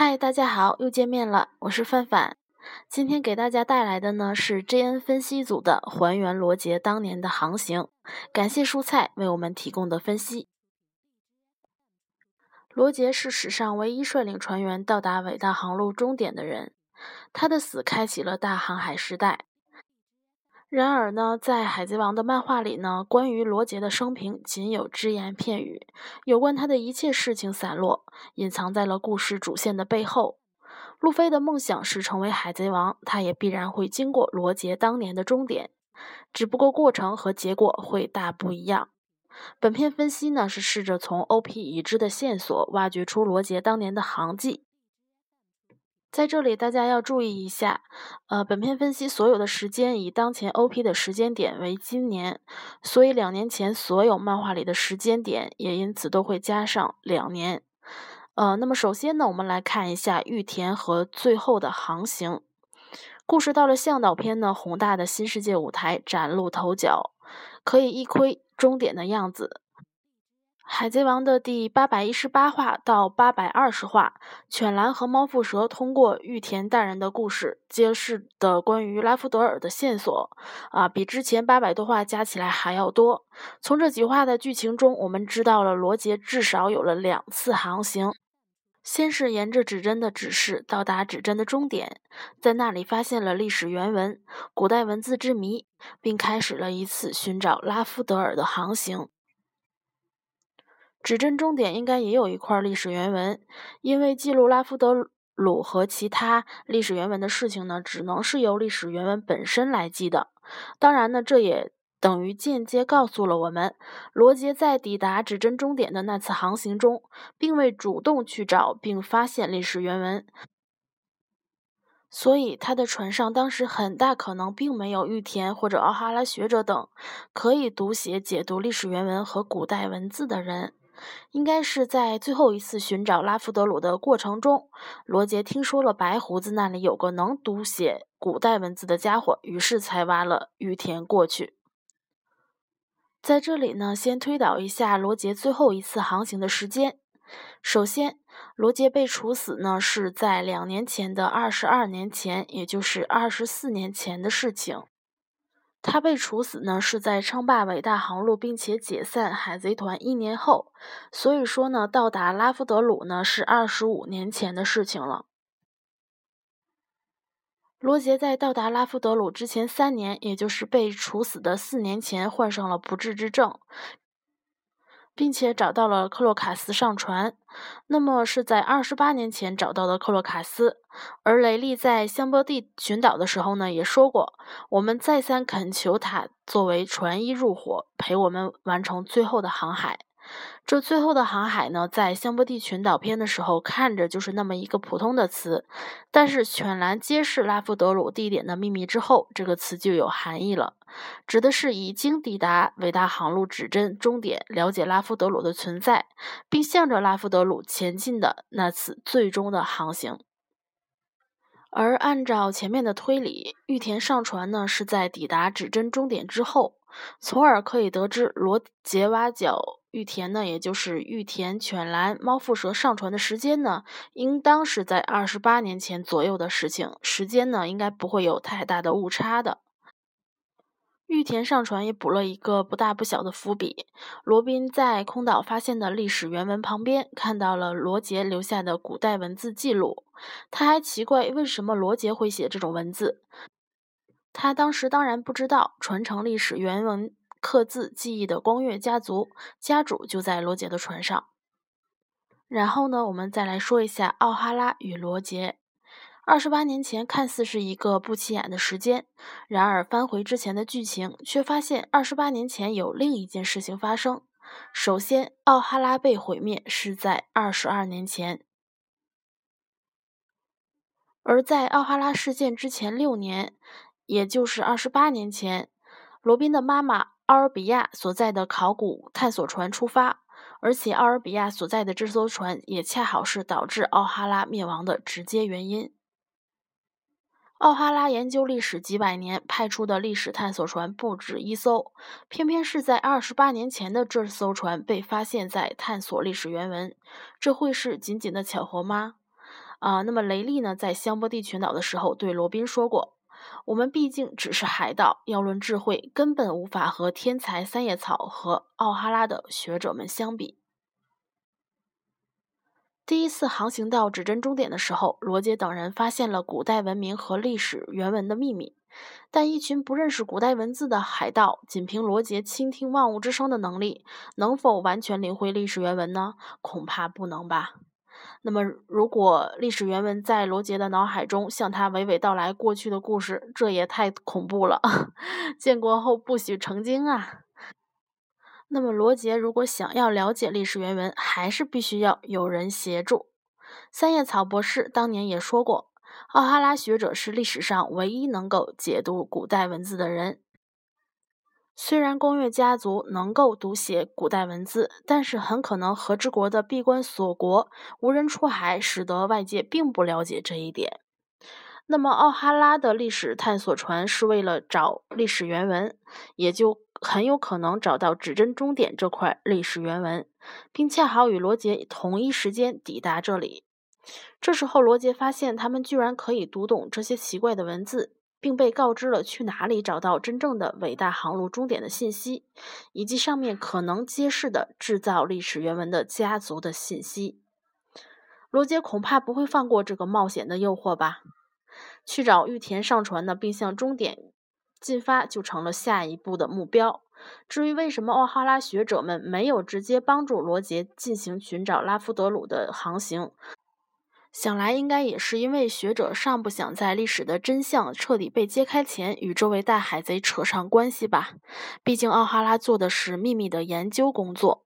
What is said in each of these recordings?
嗨，大家好，又见面了，我是范范。今天给大家带来的呢是 JN 分析组的还原罗杰当年的航行，感谢蔬菜为我们提供的分析。罗杰是史上唯一率领船员到达伟大航路终点的人，他的死开启了大航海时代。然而呢，在《海贼王》的漫画里呢，关于罗杰的生平仅有只言片语，有关他的一切事情散落，隐藏在了故事主线的背后。路飞的梦想是成为海贼王，他也必然会经过罗杰当年的终点，只不过过程和结果会大不一样。本片分析呢，是试着从 OP 已知的线索挖掘出罗杰当年的航迹。在这里，大家要注意一下，呃，本片分析所有的时间以当前 OP 的时间点为今年，所以两年前所有漫画里的时间点也因此都会加上两年。呃，那么首先呢，我们来看一下玉田和最后的航行。故事到了向导篇呢，宏大的新世界舞台崭露头角，可以一窥终点的样子。海贼王的第八百一十八话到八百二十话，犬蓝和猫腹蛇通过玉田大人的故事，揭示的关于拉夫德尔的线索啊，比之前八百多话加起来还要多。从这几话的剧情中，我们知道了罗杰至少有了两次航行，先是沿着指针的指示到达指针的终点，在那里发现了历史原文、古代文字之谜，并开始了一次寻找拉夫德尔的航行。指针终点应该也有一块历史原文，因为记录拉夫德鲁和其他历史原文的事情呢，只能是由历史原文本身来记的。当然呢，这也等于间接告诉了我们，罗杰在抵达指针终点的那次航行中，并未主动去找并发现历史原文，所以他的船上当时很大可能并没有玉田或者奥哈拉学者等可以读写解读历史原文和古代文字的人。应该是在最后一次寻找拉夫德鲁的过程中，罗杰听说了白胡子那里有个能读写古代文字的家伙，于是才挖了玉田过去。在这里呢，先推导一下罗杰最后一次航行的时间。首先，罗杰被处死呢是在两年前的二十二年前，也就是二十四年前的事情。他被处死呢，是在称霸伟大航路并且解散海贼团一年后，所以说呢，到达拉夫德鲁呢是二十五年前的事情了。罗杰在到达拉夫德鲁之前三年，也就是被处死的四年前，患上了不治之症。并且找到了克洛卡斯上船，那么是在二十八年前找到的克洛卡斯。而雷利在香波地群岛的时候呢，也说过，我们再三恳求他作为船医入伙，陪我们完成最后的航海。这最后的航海呢，在香波地群岛篇的时候，看着就是那么一个普通的词，但是犬蓝揭示拉夫德鲁地点的秘密之后，这个词就有含义了，指的是已经抵达伟大航路指针终点，了解拉夫德鲁的存在，并向着拉夫德鲁前进的那次最终的航行。而按照前面的推理，玉田上船呢，是在抵达指针终点之后，从而可以得知罗杰挖角。玉田呢，也就是玉田犬蓝猫腹蛇上船的时间呢，应当是在二十八年前左右的事情，时间呢应该不会有太大的误差的。玉田上船也补了一个不大不小的伏笔，罗宾在空岛发现的历史原文旁边看到了罗杰留下的古代文字记录，他还奇怪为什么罗杰会写这种文字，他当时当然不知道传承历史原文。刻字记忆的光月家族家主就在罗杰的船上。然后呢，我们再来说一下奥哈拉与罗杰。二十八年前看似是一个不起眼的时间，然而翻回之前的剧情，却发现二十八年前有另一件事情发生。首先，奥哈拉被毁灭是在二十二年前，而在奥哈拉事件之前六年，也就是二十八年前，罗宾的妈妈。奥尔比亚所在的考古探索船出发，而且奥尔比亚所在的这艘船也恰好是导致奥哈拉灭亡的直接原因。奥哈拉研究历史几百年，派出的历史探索船不止一艘，偏偏是在二十八年前的这艘船被发现在探索历史原文，这会是仅仅的巧合吗？啊，那么雷利呢，在香波地群岛的时候对罗宾说过：“我们毕竟只是海盗，要论智慧，根本无法和天才三叶草和奥哈拉的学者们相比。”第一次航行到指针终点的时候，罗杰等人发现了古代文明和历史原文的秘密。但一群不认识古代文字的海盗，仅凭罗杰倾听万物之声的能力，能否完全领会历史原文呢？恐怕不能吧。那么，如果历史原文在罗杰的脑海中向他娓娓道来过去的故事，这也太恐怖了。建国后不许成精啊！那么，罗杰如果想要了解历史原文，还是必须要有人协助。三叶草博士当年也说过，奥哈拉学者是历史上唯一能够解读古代文字的人。虽然宫越家族能够读写古代文字，但是很可能和之国的闭关锁国、无人出海，使得外界并不了解这一点。那么，奥哈拉的历史探索船是为了找历史原文，也就很有可能找到指针终点这块历史原文，并恰好与罗杰同一时间抵达这里。这时候，罗杰发现他们居然可以读懂这些奇怪的文字。并被告知了去哪里找到真正的伟大航路终点的信息，以及上面可能揭示的制造历史原文的家族的信息。罗杰恐怕不会放过这个冒险的诱惑吧？去找玉田上船呢，并向终点进发，就成了下一步的目标。至于为什么奥哈拉学者们没有直接帮助罗杰进行寻找拉夫德鲁的航行？想来应该也是因为学者尚不想在历史的真相彻底被揭开前与这位大海贼扯上关系吧。毕竟奥哈拉做的是秘密的研究工作。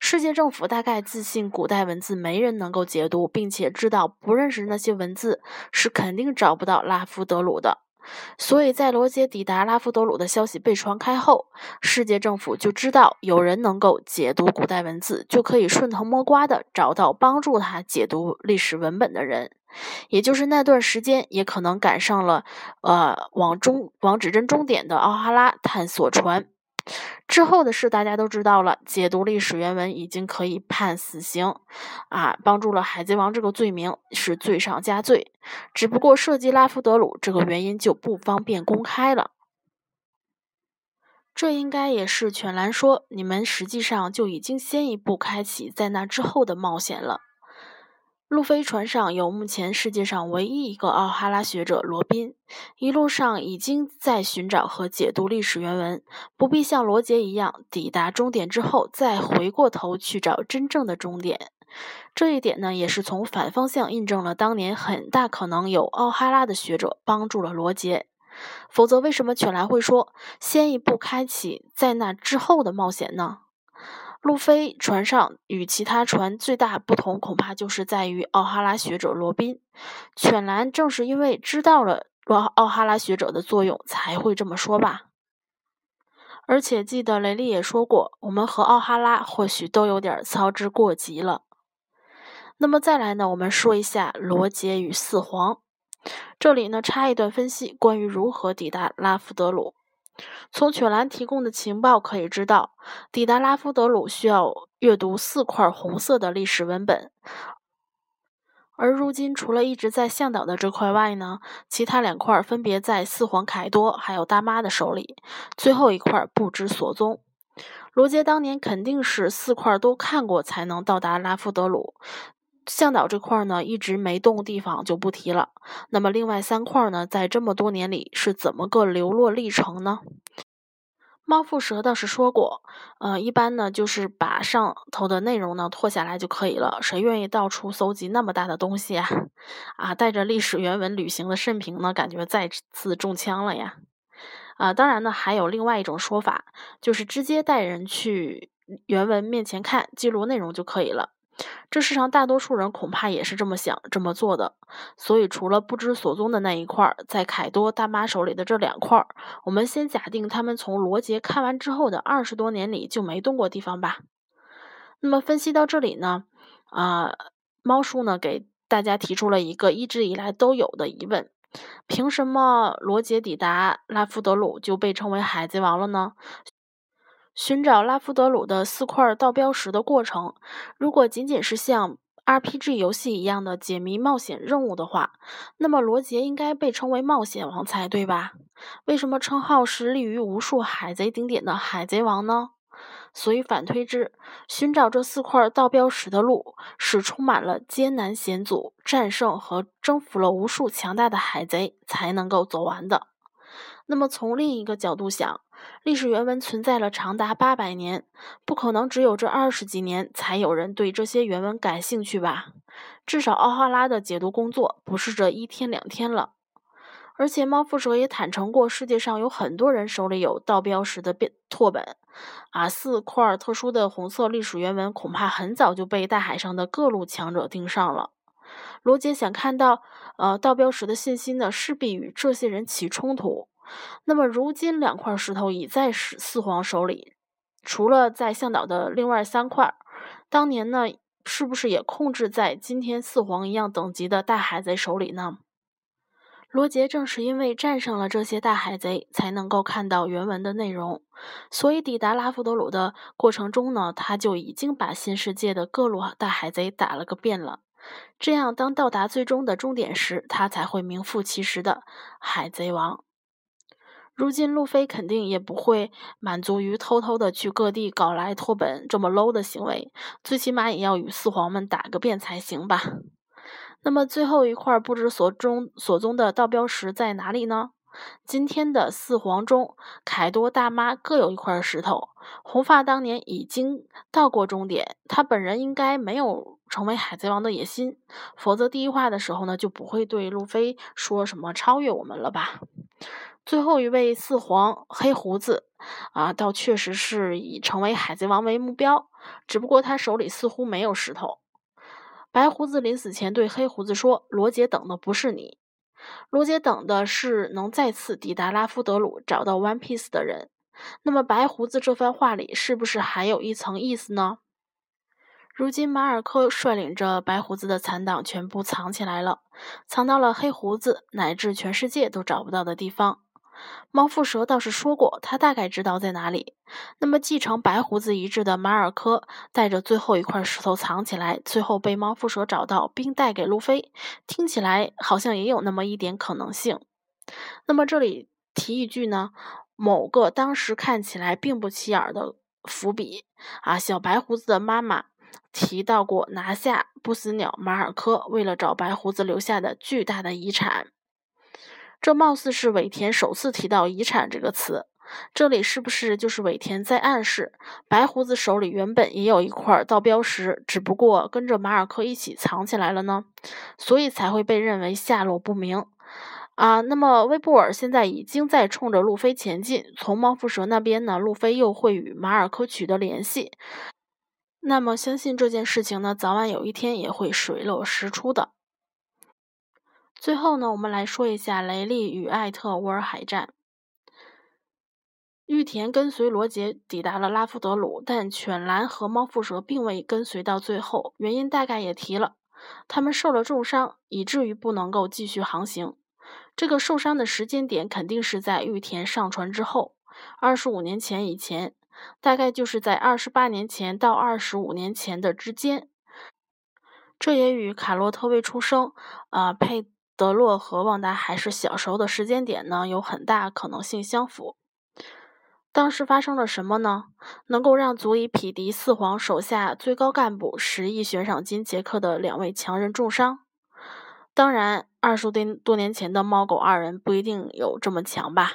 世界政府大概自信古代文字没人能够解读，并且知道不认识那些文字是肯定找不到拉夫德鲁的。所以在罗杰抵达拉夫德鲁的消息被传开后，世界政府就知道有人能够解读古代文字，就可以顺藤摸瓜的找到帮助他解读历史文本的人。也就是那段时间，也可能赶上了，呃，往中往指针终点的奥哈拉探索船。之后的事大家都知道了，解读历史原文已经可以判死刑，啊，帮助了海贼王这个罪名是罪上加罪。只不过涉及拉夫德鲁这个原因就不方便公开了。这应该也是犬蓝说，你们实际上就已经先一步开启在那之后的冒险了。路飞船上有目前世界上唯一一个奥哈拉学者罗宾，一路上已经在寻找和解读历史原文，不必像罗杰一样抵达终点之后再回过头去找真正的终点。这一点呢，也是从反方向印证了当年很大可能有奥哈拉的学者帮助了罗杰。否则，为什么犬来会说先一步开启在那之后的冒险呢？路飞船上与其他船最大不同，恐怕就是在于奥哈拉学者罗宾。犬蓝正是因为知道了奥奥哈拉学者的作用，才会这么说吧。而且记得雷利也说过，我们和奥哈拉或许都有点操之过急了。那么再来呢，我们说一下罗杰与四皇。这里呢插一段分析，关于如何抵达拉夫德鲁。从犬蓝提供的情报可以知道，抵达拉夫德鲁需要阅读四块红色的历史文本，而如今除了一直在向导的这块外呢，其他两块分别在四皇凯多还有大妈的手里，最后一块不知所踪。罗杰当年肯定是四块都看过才能到达拉夫德鲁。向导这块呢，一直没动地方就不提了。那么另外三块呢，在这么多年里是怎么个流落历程呢？猫腹蛇倒是说过，呃，一般呢就是把上头的内容呢拓下来就可以了。谁愿意到处搜集那么大的东西啊？啊，带着历史原文旅行的慎平呢，感觉再次中枪了呀！啊，当然呢，还有另外一种说法，就是直接带人去原文面前看，记录内容就可以了。这世上大多数人恐怕也是这么想、这么做的。所以，除了不知所踪的那一块，在凯多大妈手里的这两块，我们先假定他们从罗杰看完之后的二十多年里就没动过地方吧。那么，分析到这里呢，啊，猫叔呢给大家提出了一个一直以来都有的疑问：凭什么罗杰抵达拉夫德鲁就被称为海贼王了呢？寻找拉夫德鲁的四块道标石的过程，如果仅仅是像 RPG 游戏一样的解谜冒险任务的话，那么罗杰应该被称为冒险王才对吧？为什么称号是立于无数海贼顶点的海贼王呢？所以反推之，寻找这四块道标石的路是充满了艰难险阻、战胜和征服了无数强大的海贼才能够走完的。那么从另一个角度想，历史原文存在了长达八百年，不可能只有这二十几年才有人对这些原文感兴趣吧？至少奥哈拉的解读工作不是这一天两天了。而且猫腹蛇也坦诚过，世界上有很多人手里有盗标石的变拓本，啊，四块特殊的红色历史原文恐怕很早就被大海上的各路强者盯上了。罗杰想看到，呃，盗标石的信息呢，势必与这些人起冲突。那么，如今两块石头已在四四皇手里，除了在向导的另外三块，当年呢，是不是也控制在今天四皇一样等级的大海贼手里呢？罗杰正是因为战胜了这些大海贼，才能够看到原文的内容。所以抵达拉夫德鲁的过程中呢，他就已经把新世界的各路大海贼打了个遍了。这样，当到达最终的终点时，他才会名副其实的海贼王。如今，路飞肯定也不会满足于偷偷的去各地搞来托本这么 low 的行为，最起码也要与四皇们打个遍才行吧。那么最后一块不知所终所踪的道标石在哪里呢？今天的四皇中，凯多大妈各有一块石头。红发当年已经到过终点，他本人应该没有成为海贼王的野心，否则第一话的时候呢，就不会对路飞说什么超越我们了吧。最后一位四皇黑胡子啊，倒确实是以成为海贼王为目标，只不过他手里似乎没有石头。白胡子临死前对黑胡子说：“罗杰等的不是你，罗杰等的是能再次抵达拉夫德鲁，找到 One Piece 的人。”那么，白胡子这番话里是不是还有一层意思呢？如今，马尔科率领着白胡子的残党全部藏起来了，藏到了黑胡子乃至全世界都找不到的地方。猫腹蛇倒是说过，他大概知道在哪里。那么，继承白胡子遗志的马尔科带着最后一块石头藏起来，最后被猫腹蛇找到并带给路飞，听起来好像也有那么一点可能性。那么，这里提一句呢，某个当时看起来并不起眼的伏笔啊，小白胡子的妈妈提到过拿下不死鸟马尔科，为了找白胡子留下的巨大的遗产。这貌似是尾田首次提到“遗产”这个词，这里是不是就是尾田在暗示白胡子手里原本也有一块盗标石，只不过跟着马尔科一起藏起来了呢？所以才会被认为下落不明啊。那么威布尔现在已经在冲着路飞前进，从猫腹蛇那边呢，路飞又会与马尔科取得联系，那么相信这件事情呢，早晚有一天也会水落石出的。最后呢，我们来说一下雷利与艾特沃尔海战。玉田跟随罗杰抵达了拉夫德鲁，但犬蓝和猫腹蛇并未跟随到最后，原因大概也提了，他们受了重伤，以至于不能够继续航行。这个受伤的时间点肯定是在玉田上船之后，二十五年前以前，大概就是在二十八年前到二十五年前的之间。这也与卡洛特未出生，啊佩。德洛和旺达还是小时候的时间点呢，有很大可能性相符。当时发生了什么呢？能够让足以匹敌四皇手下最高干部十亿悬赏金杰克的两位强人重伤？当然，二十多年前的猫狗二人不一定有这么强吧。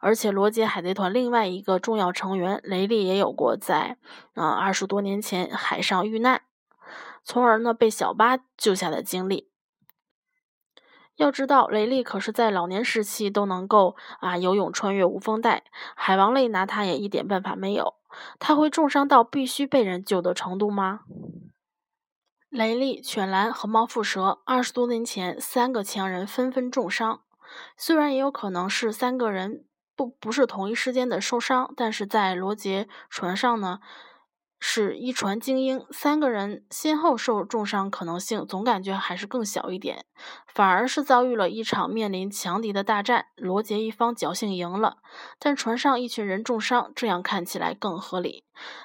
而且，罗杰海贼团另外一个重要成员雷利也有过在啊二十多年前海上遇难，从而呢被小巴救下的经历。要知道，雷利可是在老年时期都能够啊游泳穿越无风带，海王类拿他也一点办法没有。他会重伤到必须被人救的程度吗？雷利、犬蓝和猫腹蛇二十多年前三个强人纷纷重伤，虽然也有可能是三个人不不是同一时间的受伤，但是在罗杰船上呢。是一船精英，三个人先后受重伤，可能性总感觉还是更小一点。反而是遭遇了一场面临强敌的大战，罗杰一方侥幸赢了，但船上一群人重伤，这样看起来更合理。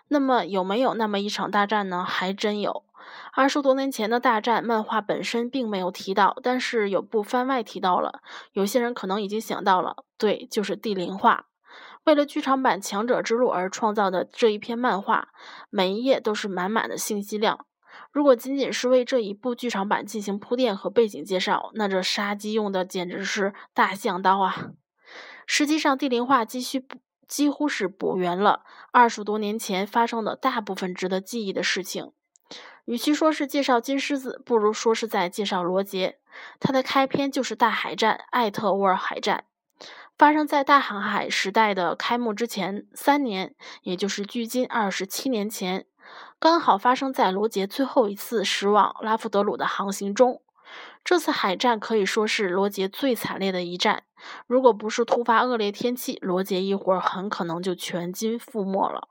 那么有没有那么一场大战呢？还真有。二十多年前的大战，漫画本身并没有提到，但是有部番外提到了。有些人可能已经想到了，对，就是地灵化。为了剧场版《强者之路》而创造的这一篇漫画，每一页都是满满的信息量。如果仅仅是为这一部剧场版进行铺垫和背景介绍，那这杀鸡用的简直是大象刀啊！实际上，地灵化几乎几乎是补圆了二十多年前发生的大部分值得记忆的事情。与其说是介绍金狮子，不如说是在介绍罗杰。他的开篇就是大海战——艾特沃尔海战，发生在大航海时代的开幕之前三年，也就是距今二十七年前，刚好发生在罗杰最后一次驶往拉夫德鲁的航行中。这次海战可以说是罗杰最惨烈的一战。如果不是突发恶劣天气，罗杰一会很可能就全军覆没了。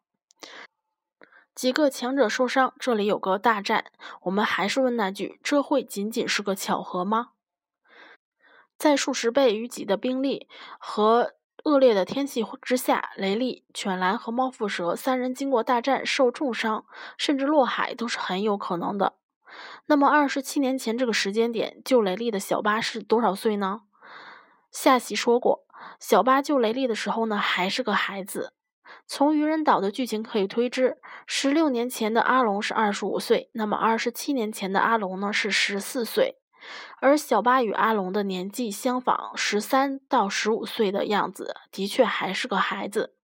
几个强者受伤，这里有个大战。我们还是问那句：这会仅仅是个巧合吗？在数十倍于己的兵力和恶劣的天气之下，雷利、犬蓝和猫腹蛇三人经过大战受重伤，甚至落海都是很有可能的。那么，二十七年前这个时间点，救雷利的小巴是多少岁呢？下集说过，小巴救雷利的时候呢，还是个孩子。从愚人岛的剧情可以推知，十六年前的阿龙是二十五岁，那么二十七年前的阿龙呢是十四岁，而小巴与阿龙的年纪相仿，十三到十五岁的样子，的确还是个孩子。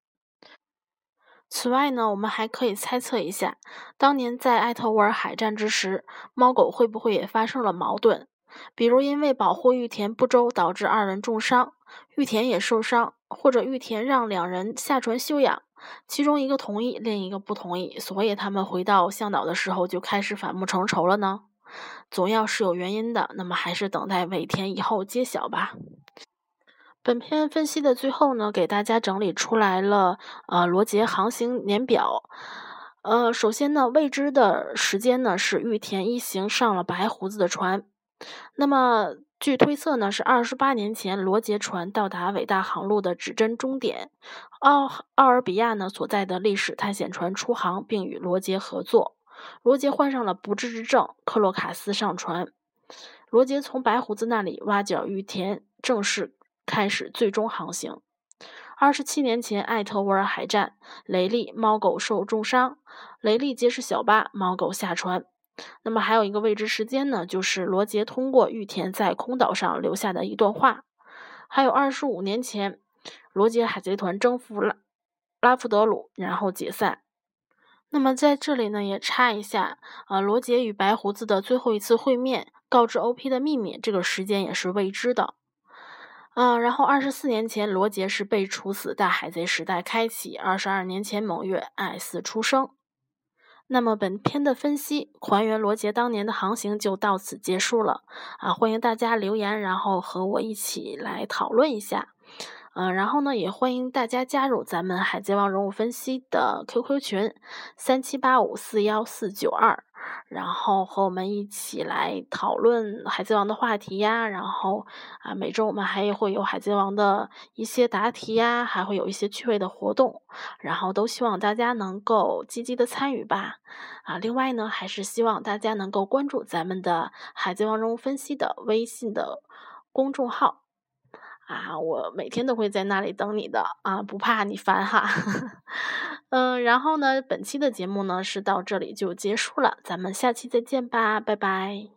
此外呢，我们还可以猜测一下，当年在艾特沃尔海战之时，猫狗会不会也发生了矛盾？比如因为保护玉田不周，导致二人重伤，玉田也受伤，或者玉田让两人下船休养，其中一个同意，另一个不同意，所以他们回到向导的时候就开始反目成仇了呢？总要是有原因的，那么还是等待尾田以后揭晓吧。本篇分析的最后呢，给大家整理出来了，呃，罗杰航行年表。呃，首先呢，未知的时间呢是玉田一行上了白胡子的船。那么，据推测呢，是二十八年前罗杰船到达伟大航路的指针终点，奥奥尔比亚呢所在的历史探险船出航，并与罗杰合作。罗杰患上了不治之症，克洛卡斯上船。罗杰从白胡子那里挖角玉田，正式开始最终航行。二十七年前，艾特沃尔海战，雷利、猫狗受重伤，雷利结识小巴，猫狗下船。那么还有一个未知时间呢，就是罗杰通过玉田在空岛上留下的一段话。还有二十五年前，罗杰海贼团征服拉拉夫德鲁，然后解散。那么在这里呢，也插一下，呃，罗杰与白胡子的最后一次会面，告知 O.P 的秘密，这个时间也是未知的。嗯，然后二十四年前，罗杰是被处死，大海贼时代开启。二十二年前某月，艾斯出生。那么本篇的分析还原罗杰当年的航行就到此结束了啊！欢迎大家留言，然后和我一起来讨论一下。嗯，然后呢，也欢迎大家加入咱们海贼王人物分析的 QQ 群三七八五四幺四九二，然后和我们一起来讨论海贼王的话题呀。然后啊，每周我们还会有海贼王的一些答题呀，还会有一些趣味的活动。然后都希望大家能够积极的参与吧。啊，另外呢，还是希望大家能够关注咱们的海贼王人物分析的微信的公众号。啊，我每天都会在那里等你的啊，不怕你烦哈。嗯，然后呢，本期的节目呢是到这里就结束了，咱们下期再见吧，拜拜。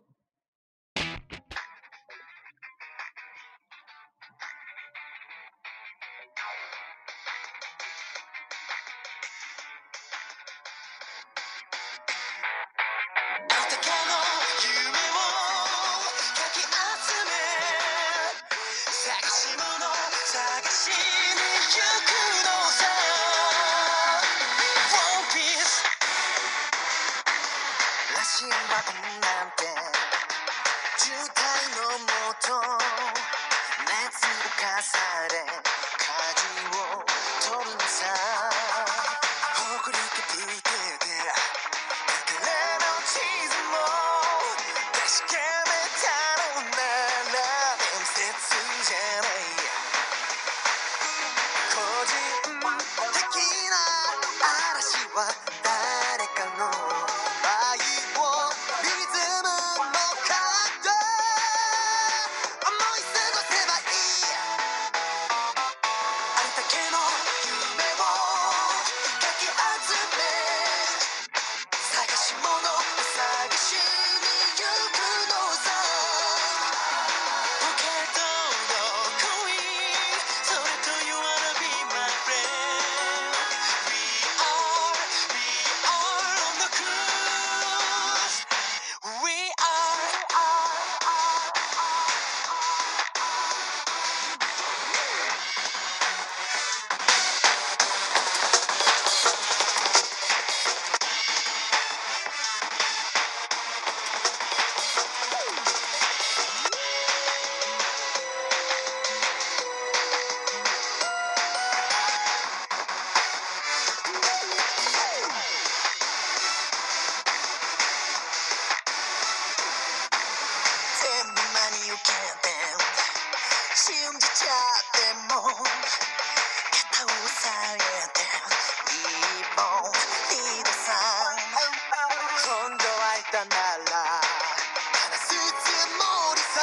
なら。話すつもりさ。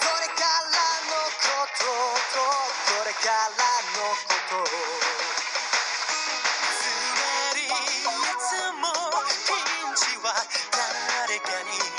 それからのこととこれからのこと。つまりいつもピンチは誰かに